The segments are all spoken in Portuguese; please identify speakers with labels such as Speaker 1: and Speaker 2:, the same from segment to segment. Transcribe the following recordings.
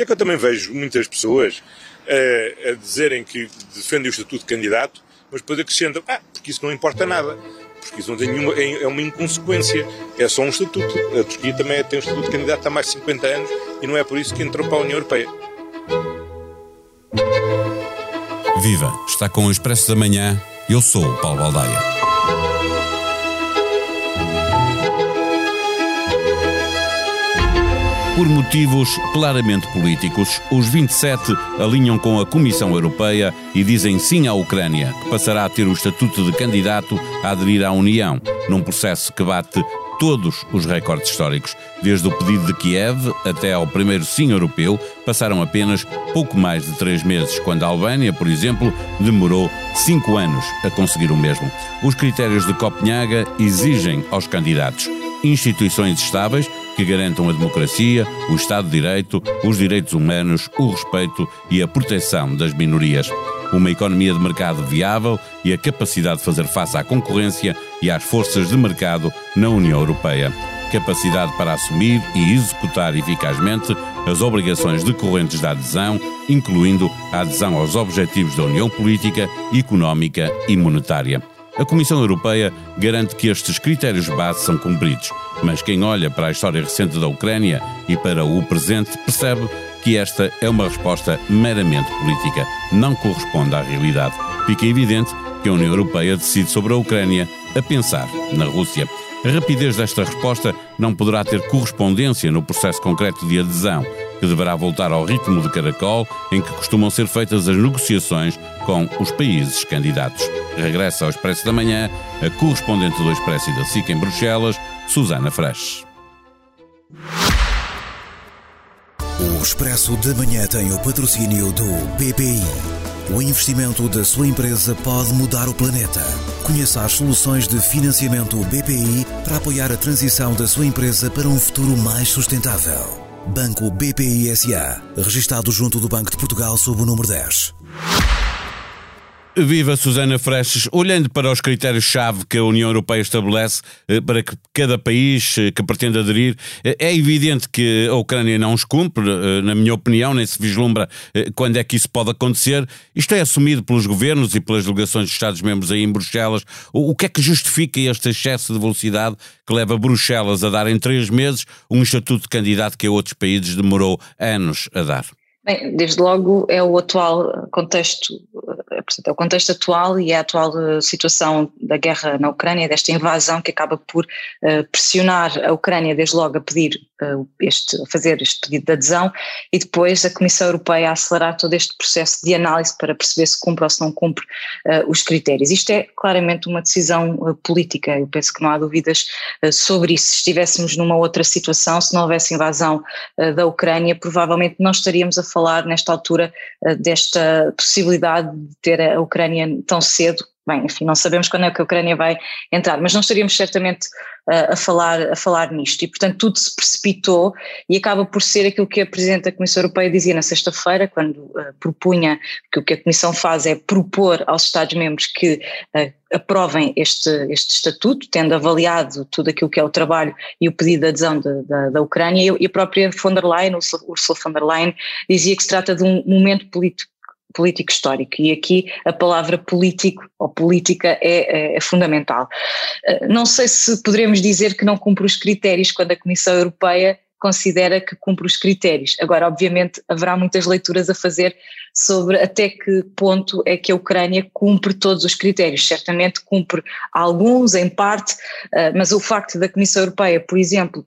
Speaker 1: É que eu também vejo muitas pessoas uh, a dizerem que defendem o estatuto de candidato, mas depois acrescentam, ah, porque isso não importa nada porque isso não tem nenhuma, é, é uma inconsequência, é só um estatuto. A Turquia também tem um estatuto de candidato há mais de 50 anos e não é por isso que entrou para a União Europeia.
Speaker 2: Viva! Está com o Expresso da Manhã. Eu sou o Paulo Baldaia. Por motivos claramente políticos, os 27 alinham com a Comissão Europeia e dizem sim à Ucrânia, que passará a ter o estatuto de candidato a aderir à União, num processo que bate todos os recordes históricos. Desde o pedido de Kiev até ao primeiro sim europeu, passaram apenas pouco mais de três meses, quando a Albânia, por exemplo, demorou cinco anos a conseguir o mesmo. Os critérios de Copenhaga exigem aos candidatos instituições estáveis que garantam a democracia, o Estado de Direito, os direitos humanos, o respeito e a proteção das minorias. Uma economia de mercado viável e a capacidade de fazer face à concorrência e às forças de mercado na União Europeia. Capacidade para assumir e executar eficazmente as obrigações decorrentes da adesão, incluindo a adesão aos objetivos da União Política, Económica e Monetária. A Comissão Europeia garante que estes critérios base são cumpridos, mas quem olha para a história recente da Ucrânia e para o presente percebe que esta é uma resposta meramente política, não corresponde à realidade. Fica evidente que a União Europeia decide sobre a Ucrânia a pensar na Rússia. A rapidez desta resposta não poderá ter correspondência no processo concreto de adesão, que deverá voltar ao ritmo de caracol em que costumam ser feitas as negociações com os países candidatos. Regressa ao Expresso da Manhã a correspondente do Expresso e da SIC em Bruxelas, Susana Fresh.
Speaker 3: O Expresso da Manhã tem o patrocínio do BPI. O investimento da sua empresa pode mudar o planeta. Conheça as soluções de financiamento BPI para apoiar a transição da sua empresa para um futuro mais sustentável. Banco BPI SA, registado junto do Banco de Portugal sob o número 10.
Speaker 2: Viva Susana Freches, olhando para os critérios-chave que a União Europeia estabelece eh, para que cada país eh, que pretende aderir, eh, é evidente que a Ucrânia não os cumpre, na minha opinião, nem se vislumbra quando é que isso pode acontecer. Isto é assumido pelos governos e pelas delegações dos Estados-membros aí em Bruxelas. O que é que justifica este excesso de velocidade que leva Bruxelas a dar em três meses um estatuto de candidato que a outros países demorou anos a dar?
Speaker 4: Bem, desde logo é o atual contexto, portanto, é o contexto atual e é a atual eh, situação da guerra na Ucrânia, desta invasão que acaba por uh, pressionar a Ucrânia desde logo a pedir este, a fazer este pedido de adesão e depois a Comissão Europeia acelerar todo este processo de análise para perceber se cumpre ou se não cumpre uh, os critérios. Isto é claramente uma decisão política, eu penso que não há dúvidas sobre isso. Se estivéssemos numa outra situação, se não houvesse invasão da Ucrânia, provavelmente não estaríamos a falar nesta altura eh, desta possibilidade de ter a Ucrânia tão cedo. Bem, enfim, não sabemos quando é que a Ucrânia vai entrar, mas não estaríamos certamente uh, a, falar, a falar nisto. E, portanto, tudo se precipitou e acaba por ser aquilo que a Presidente da Comissão Europeia dizia na sexta-feira, quando uh, propunha que o que a Comissão faz é propor aos Estados-membros que uh, aprovem este, este estatuto, tendo avaliado tudo aquilo que é o trabalho e o pedido de adesão de, de, da Ucrânia, e a própria von der Leyen, Ursula von der Leyen, dizia que se trata de um momento político político histórico e aqui a palavra político ou política é, é, é, fundamental. Eh, não sei se poderemos dizer que não cumpre os critérios quando a Comissão Europeia considera que cumpre os critérios. Agora, obviamente, haverá muitas leituras a fazer sobre até que ponto é que a Ucrânia cumpre todos os critérios. Certamente cumpre alguns, em parte, eh, mas o facto da Comissão Europeia, por exemplo,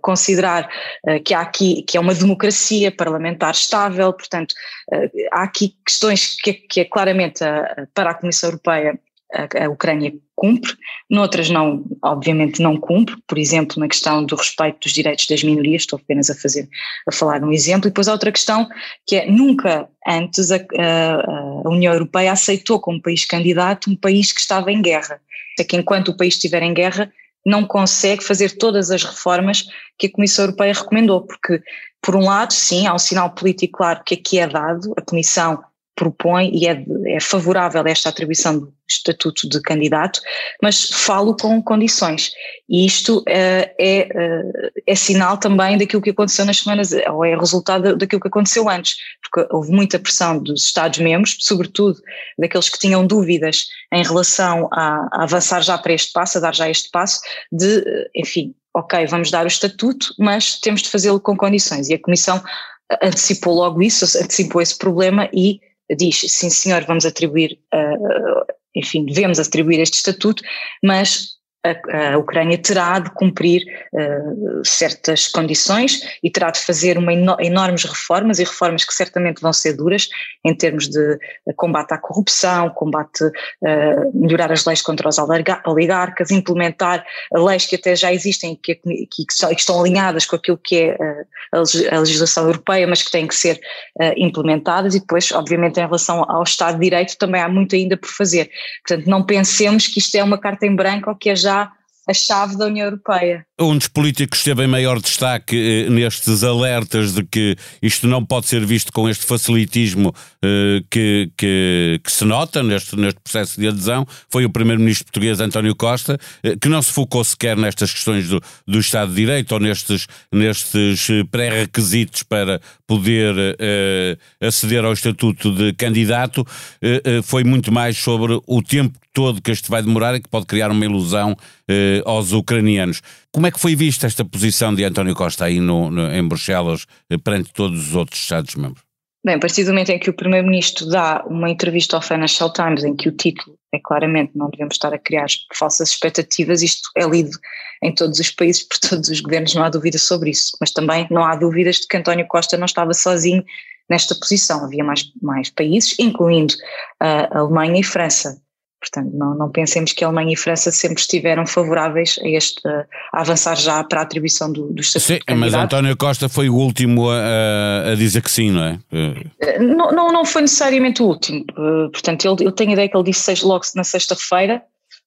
Speaker 4: considerar uh, que há aqui que é uma democracia parlamentar estável, portanto uh, há aqui questões que, que é claramente para a Comissão Europeia a, a, Ucrânia cumpre, noutras não, obviamente não cumpre, por exemplo na questão do respeito dos direitos das minorias, estou apenas a fazer, a falar um exemplo, e depois há outra questão que é nunca antes a, a União Europeia aceitou como país candidato um país que estava em guerra, é que enquanto o país estiver em guerra não consegue fazer todas as reformas que a Comissão Europeia recomendou, porque, por um lado, sim, há um sinal político claro que aqui é dado, a Comissão propõe e é, é, favorável a esta atribuição do estatuto de candidato, mas falo com condições. E isto é, é, é sinal também daquilo que aconteceu nas semanas, ou é resultado daquilo que aconteceu antes, porque houve muita pressão dos Estados-membros, sobretudo daqueles que tinham dúvidas em relação a, a avançar já para este passo, a dar já este passo, de, enfim, ok, vamos dar o estatuto, mas temos de fazê-lo com condições. E a Comissão antecipou logo isso, antecipou esse problema e diz, sim senhor, vamos atribuir, uh, enfim, devemos atribuir este estatuto, mas a, a, Ucrânia terá de cumprir uh, certas condições e terá de fazer uma eno enormes reformas e reformas que certamente vão ser duras em termos de combate à corrupção, combate, uh, melhorar as leis contra os oligarcas, implementar leis que até já existem que, que, que estão alinhadas com aquilo que é a legislação europeia, mas que têm que ser implementadas e depois, obviamente, em relação ao Estado de Direito também há muito ainda por fazer. Portanto, não pensemos que isto é uma carta em branco ou que é já a chave da União Europeia.
Speaker 2: Um dos políticos teve em maior destaque eh, nestes alertas de que isto não pode ser visto com este facilitismo eh, que, que, que, se nota neste, neste processo de adesão foi o primeiro-ministro português António Costa, eh, que não se focou sequer nestas questões do, do Estado de Direito ou nestes, nestes pré-requisitos para poder eh, aceder ao estatuto de candidato, eh, eh, foi muito mais sobre o tempo todo que este vai demorar e que pode criar uma ilusão eh, aos ucranianos. Como é que foi vista esta posição de António Costa aí no, no, em Bruxelas eh, perante todos os outros Estados-membros?
Speaker 4: Bem, a partir do momento em que o Primeiro-Ministro dá uma entrevista ao Financial Times em que o título é claramente não devemos estar a criar falsas expectativas, isto é lido em todos os países, por todos os governos, não há dúvida sobre isso. Mas também não há dúvidas de que António Costa não estava sozinho nesta posição, havia mais, mais países, incluindo a Alemanha e França. Portanto, não, não pensemos que a Alemanha e a França sempre estiveram favoráveis a, este, a avançar já para a atribuição do, do estatuto
Speaker 2: Sim, mas António Costa foi o último a, a, dizer que sim, não é?
Speaker 4: Eh, não, não, não foi necessariamente o último. Eh, portanto, ele, eu tenho a ideia que ele disse logo na sexta-feira,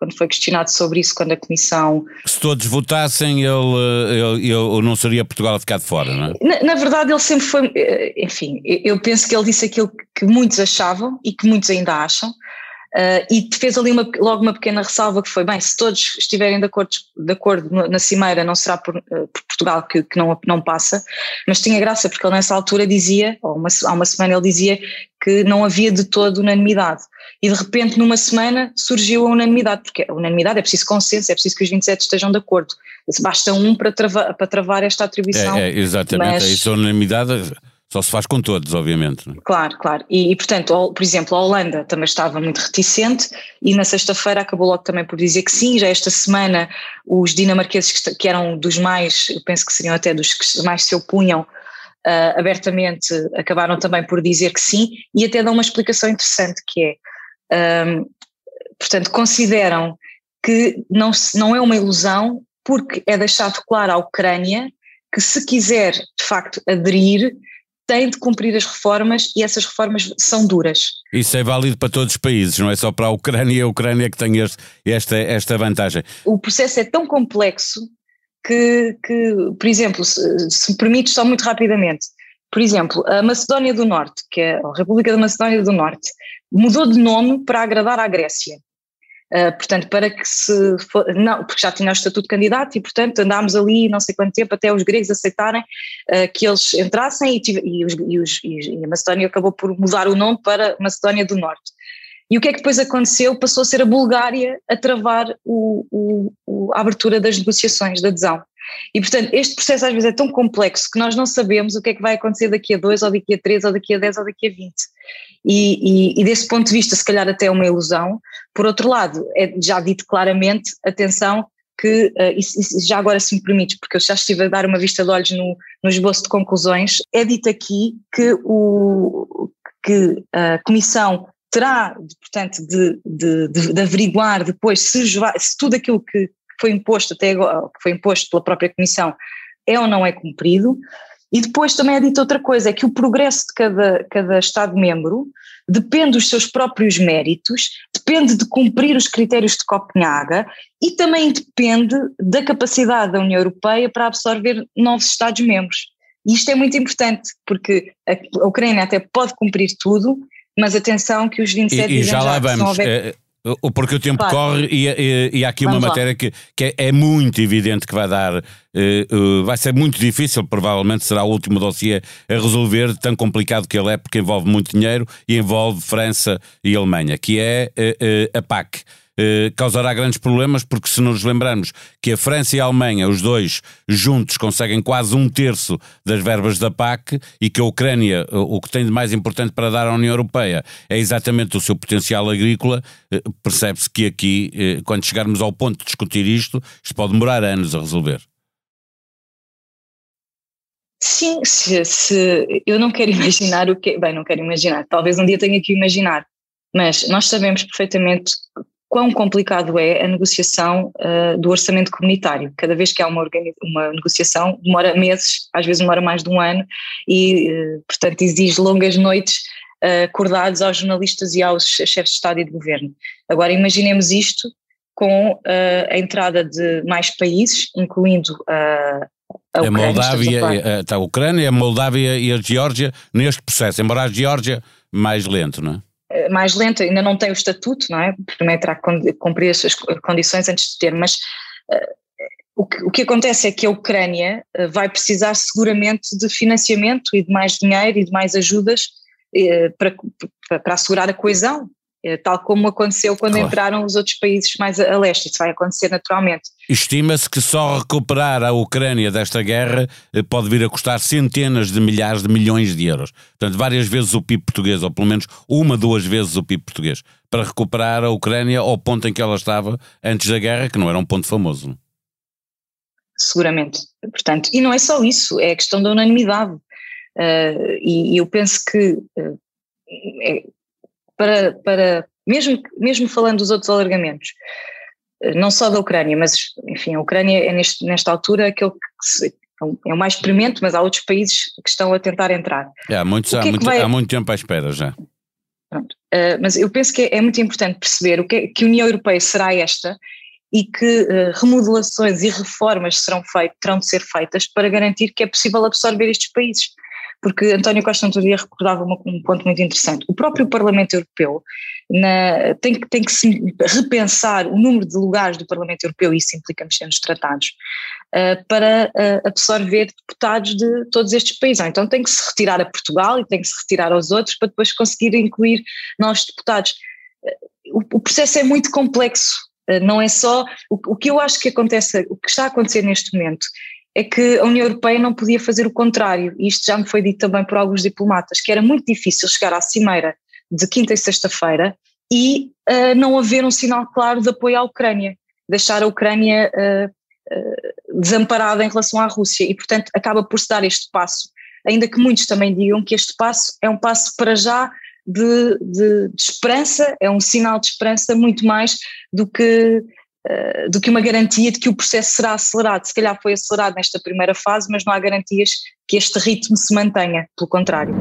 Speaker 4: quando foi questionado sobre isso, quando a Comissão.
Speaker 2: Se todos votassem, ele, ele, ele não seria Portugal a ficar de fora, não é?
Speaker 4: Na, na, verdade, ele sempre foi. Eh, enfim, eu penso que ele disse aquilo que muitos achavam e que muitos ainda acham, Uh, e fez ali uma, logo uma pequena ressalva que foi, bem, se todos estiverem de acordo, de acordo na cimeira não será por, uh, por Portugal que, que, não, não passa, mas tinha graça porque ele nessa altura dizia, ou uma, há uma semana ele dizia que não havia de todo unanimidade. E de repente numa semana surgiu a unanimidade, porque a unanimidade é preciso consenso, é preciso que os 27 estejam de acordo, basta um para travar, para travar esta atribuição.
Speaker 2: É, é exatamente, mas, é isso, a unanimidade só se faz com todos, obviamente. É?
Speaker 4: Claro, claro. E, e, portanto, por exemplo, a Holanda também estava muito reticente e na sexta-feira acabou logo também por dizer que sim. Já esta semana os dinamarqueses que, eram dos mais, eu penso que seriam até dos que mais se opunham uh, abertamente, acabaram também por dizer que sim e até dão uma explicação interessante que é, um, portanto, consideram que não, não é uma ilusão porque é deixado claro à Ucrânia que se quiser de facto aderir tem de cumprir as reformas e essas reformas são duras.
Speaker 2: Isso é válido para todos os países, não é só para a Ucrânia e a Ucrânia que tem este, esta, esta vantagem.
Speaker 4: O processo é tão complexo que, que por exemplo, se, se me permite só muito rapidamente, por exemplo, a Macedónia do Norte, que é a República da Macedónia do Norte, mudou de nome para agradar à Grécia. Uh, portanto, para que se. For, não, porque já tinha o estatuto de candidato e, portanto, andámos ali não sei quanto tempo até os gregos aceitarem uh, que eles entrassem e, tive, e, os, e, os, e, a Macedónia acabou por mudar o nome para Macedónia do Norte. E o que é que depois aconteceu? Passou a ser a Bulgária a travar o, o, o, a abertura das negociações de adesão. E, portanto, este processo às vezes é tão complexo que nós não sabemos o que é que vai acontecer daqui a dois, ou daqui a três, ou daqui a dez, ou daqui a vinte. E, e, e, desse ponto de vista, se calhar até é uma ilusão. Por outro lado, é já dito claramente, atenção, que, uh, e, já agora se me permites, porque eu já estive a dar uma vista de olhos no, no esboço de conclusões, é dito aqui que, o, que a Comissão terá, portanto, de, de, de, de averiguar depois se, se, tudo aquilo que foi imposto até agora, que foi imposto pela própria Comissão, é ou não é cumprido, e depois também é dito outra coisa, é que o progresso de cada, cada Estado-membro depende dos seus próprios méritos, depende de cumprir os critérios de Copenhaga e também depende da capacidade da União Europeia para absorver novos Estados-membros. E isto é muito importante, porque a Ucrânia até pode cumprir tudo, mas atenção que os 27
Speaker 2: e, e já lá vamos. Porque o tempo claro. corre e, e, e, há aqui Vamos uma matéria que, que é, é, muito evidente que vai dar, uh, uh, vai ser muito difícil, provavelmente será o último dossiê a resolver, tão complicado que ele é, porque envolve muito dinheiro e envolve França e Alemanha, que é uh, a PAC. Eh, causará grandes problemas, porque se nos lembrarmos que a França e a Alemanha, os dois juntos, conseguem quase um terço das verbas da PAC e que a Ucrânia, o que tem de mais importante para dar à União Europeia é exatamente o seu potencial agrícola, eh, percebe-se que aqui, eh, quando chegarmos ao ponto de discutir isto, isto pode demorar anos a resolver.
Speaker 4: Sim, se, se, eu não quero imaginar o que. Bem, não quero imaginar, talvez um dia tenha que imaginar, mas nós sabemos perfeitamente quão complicado é a negociação uh, do orçamento comunitário. Cada vez que há uma, uma, negociação, demora meses, às vezes demora mais de um ano, e, uh, portanto, exige longas noites uh, acordados aos jornalistas e aos chefes de Estado e de Governo. Agora, imaginemos isto com a entrada de mais países, incluindo a.
Speaker 2: A, a Moldávia, a, a, a Ucrânia, a Moldávia e a Geórgia neste processo, embora a Geórgia mais lento, não é?
Speaker 4: Eh, mais lenta, ainda não tem o estatuto, não é? Primeiro terá que cumprir as suas condições antes de ter, mas uh, o, que, o que acontece é que a Ucrânia uh, vai precisar seguramente de financiamento e de mais dinheiro e de mais ajudas uh, para, para assegurar a coesão tal como aconteceu quando claro. entraram os outros países mais a leste. Isso vai acontecer naturalmente.
Speaker 2: Estima-se que só recuperar a Ucrânia desta guerra eh, pode vir a custar centenas de milhares de milhões de euros. Portanto, várias vezes o PIB português, ou pelo menos uma, duas vezes o PIB português, para recuperar a Ucrânia ao ponto em que ela estava antes da guerra, que não era um ponto famoso.
Speaker 4: Seguramente. Portanto, e não é só isso, é a questão da unanimidade. Uh, e, e, eu penso que uh, é, para, para mesmo, mesmo falando dos outros alargamentos, eh, não só da Ucrânia, mas enfim, a Ucrânia é neste, nesta altura aquele que se, é o mais experimento, mas há outros países que estão a tentar entrar.
Speaker 2: É, há, muitos, há, é muito, vai... há muito tempo à espera já.
Speaker 4: Pronto. Uh, mas eu penso que é, é, muito importante perceber o que, é, que a União Europeia será esta e que uh, remodelações e reformas serão feitas, terão de ser feitas para garantir que é possível absorver estes países porque António Costa outro dia recordava uma, um ponto muito interessante. O próprio Parlamento Europeu na, tem, tem que se repensar o número de lugares do Parlamento Europeu, e isso implica mexer nos tratados, uh, para uh, absorver deputados de todos estes países. Então tem que se retirar a Portugal e tem que se retirar aos outros para depois conseguir incluir novos deputados. Uh, o, o processo é muito complexo, não é só. O, que eu acho que acontece, o que está a acontecer neste momento é que a União Europeia não podia fazer o contrário, e isto já me foi dito também por alguns diplomatas, que era muito difícil chegar à cimeira de quinta e sexta-feira e uh, não haver um sinal claro de apoio à Ucrânia, deixar a Ucrânia uh, uh, desamparada em relação à Rússia, e portanto acaba por se dar este passo, ainda que muitos também digam que este passo é um passo para já de, de, de esperança, é um sinal de esperança muito mais do que do que uma garantia de que o processo será acelerado. Se calhar foi acelerado nesta primeira fase, mas não há garantias que este ritmo se mantenha, pelo contrário.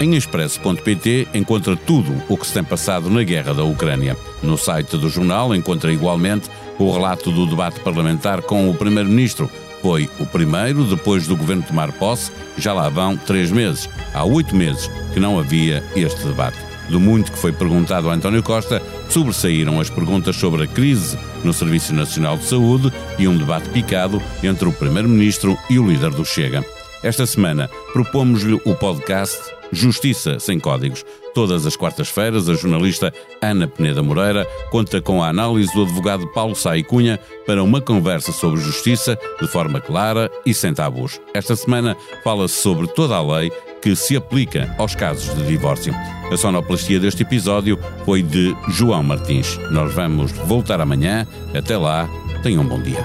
Speaker 2: Em expresso.pt encontra tudo o que se tem passado na guerra da Ucrânia. No site do jornal encontra igualmente o relato do debate parlamentar com o Primeiro-Ministro foi o primeiro depois do governo tomar posse, já lá vão três meses. Há oito meses que não havia este debate. Do muito que foi perguntado a António Costa, sobressaíram as perguntas sobre a crise no Serviço Nacional de Saúde e um debate picado entre o Primeiro-Ministro e o líder do Chega. Esta semana propomos-lhe o podcast Justiça Sem Códigos. Todas as quartas-feiras, a jornalista Ana Peneda Moreira conta com a análise do advogado Paulo Sai Cunha para uma conversa sobre justiça de forma clara e sem tabus. Esta semana fala-se sobre toda a lei que se aplica aos casos de divórcio. A sonoplastia deste episódio foi de João Martins. Nós vamos voltar amanhã. Até lá, tenham um bom dia.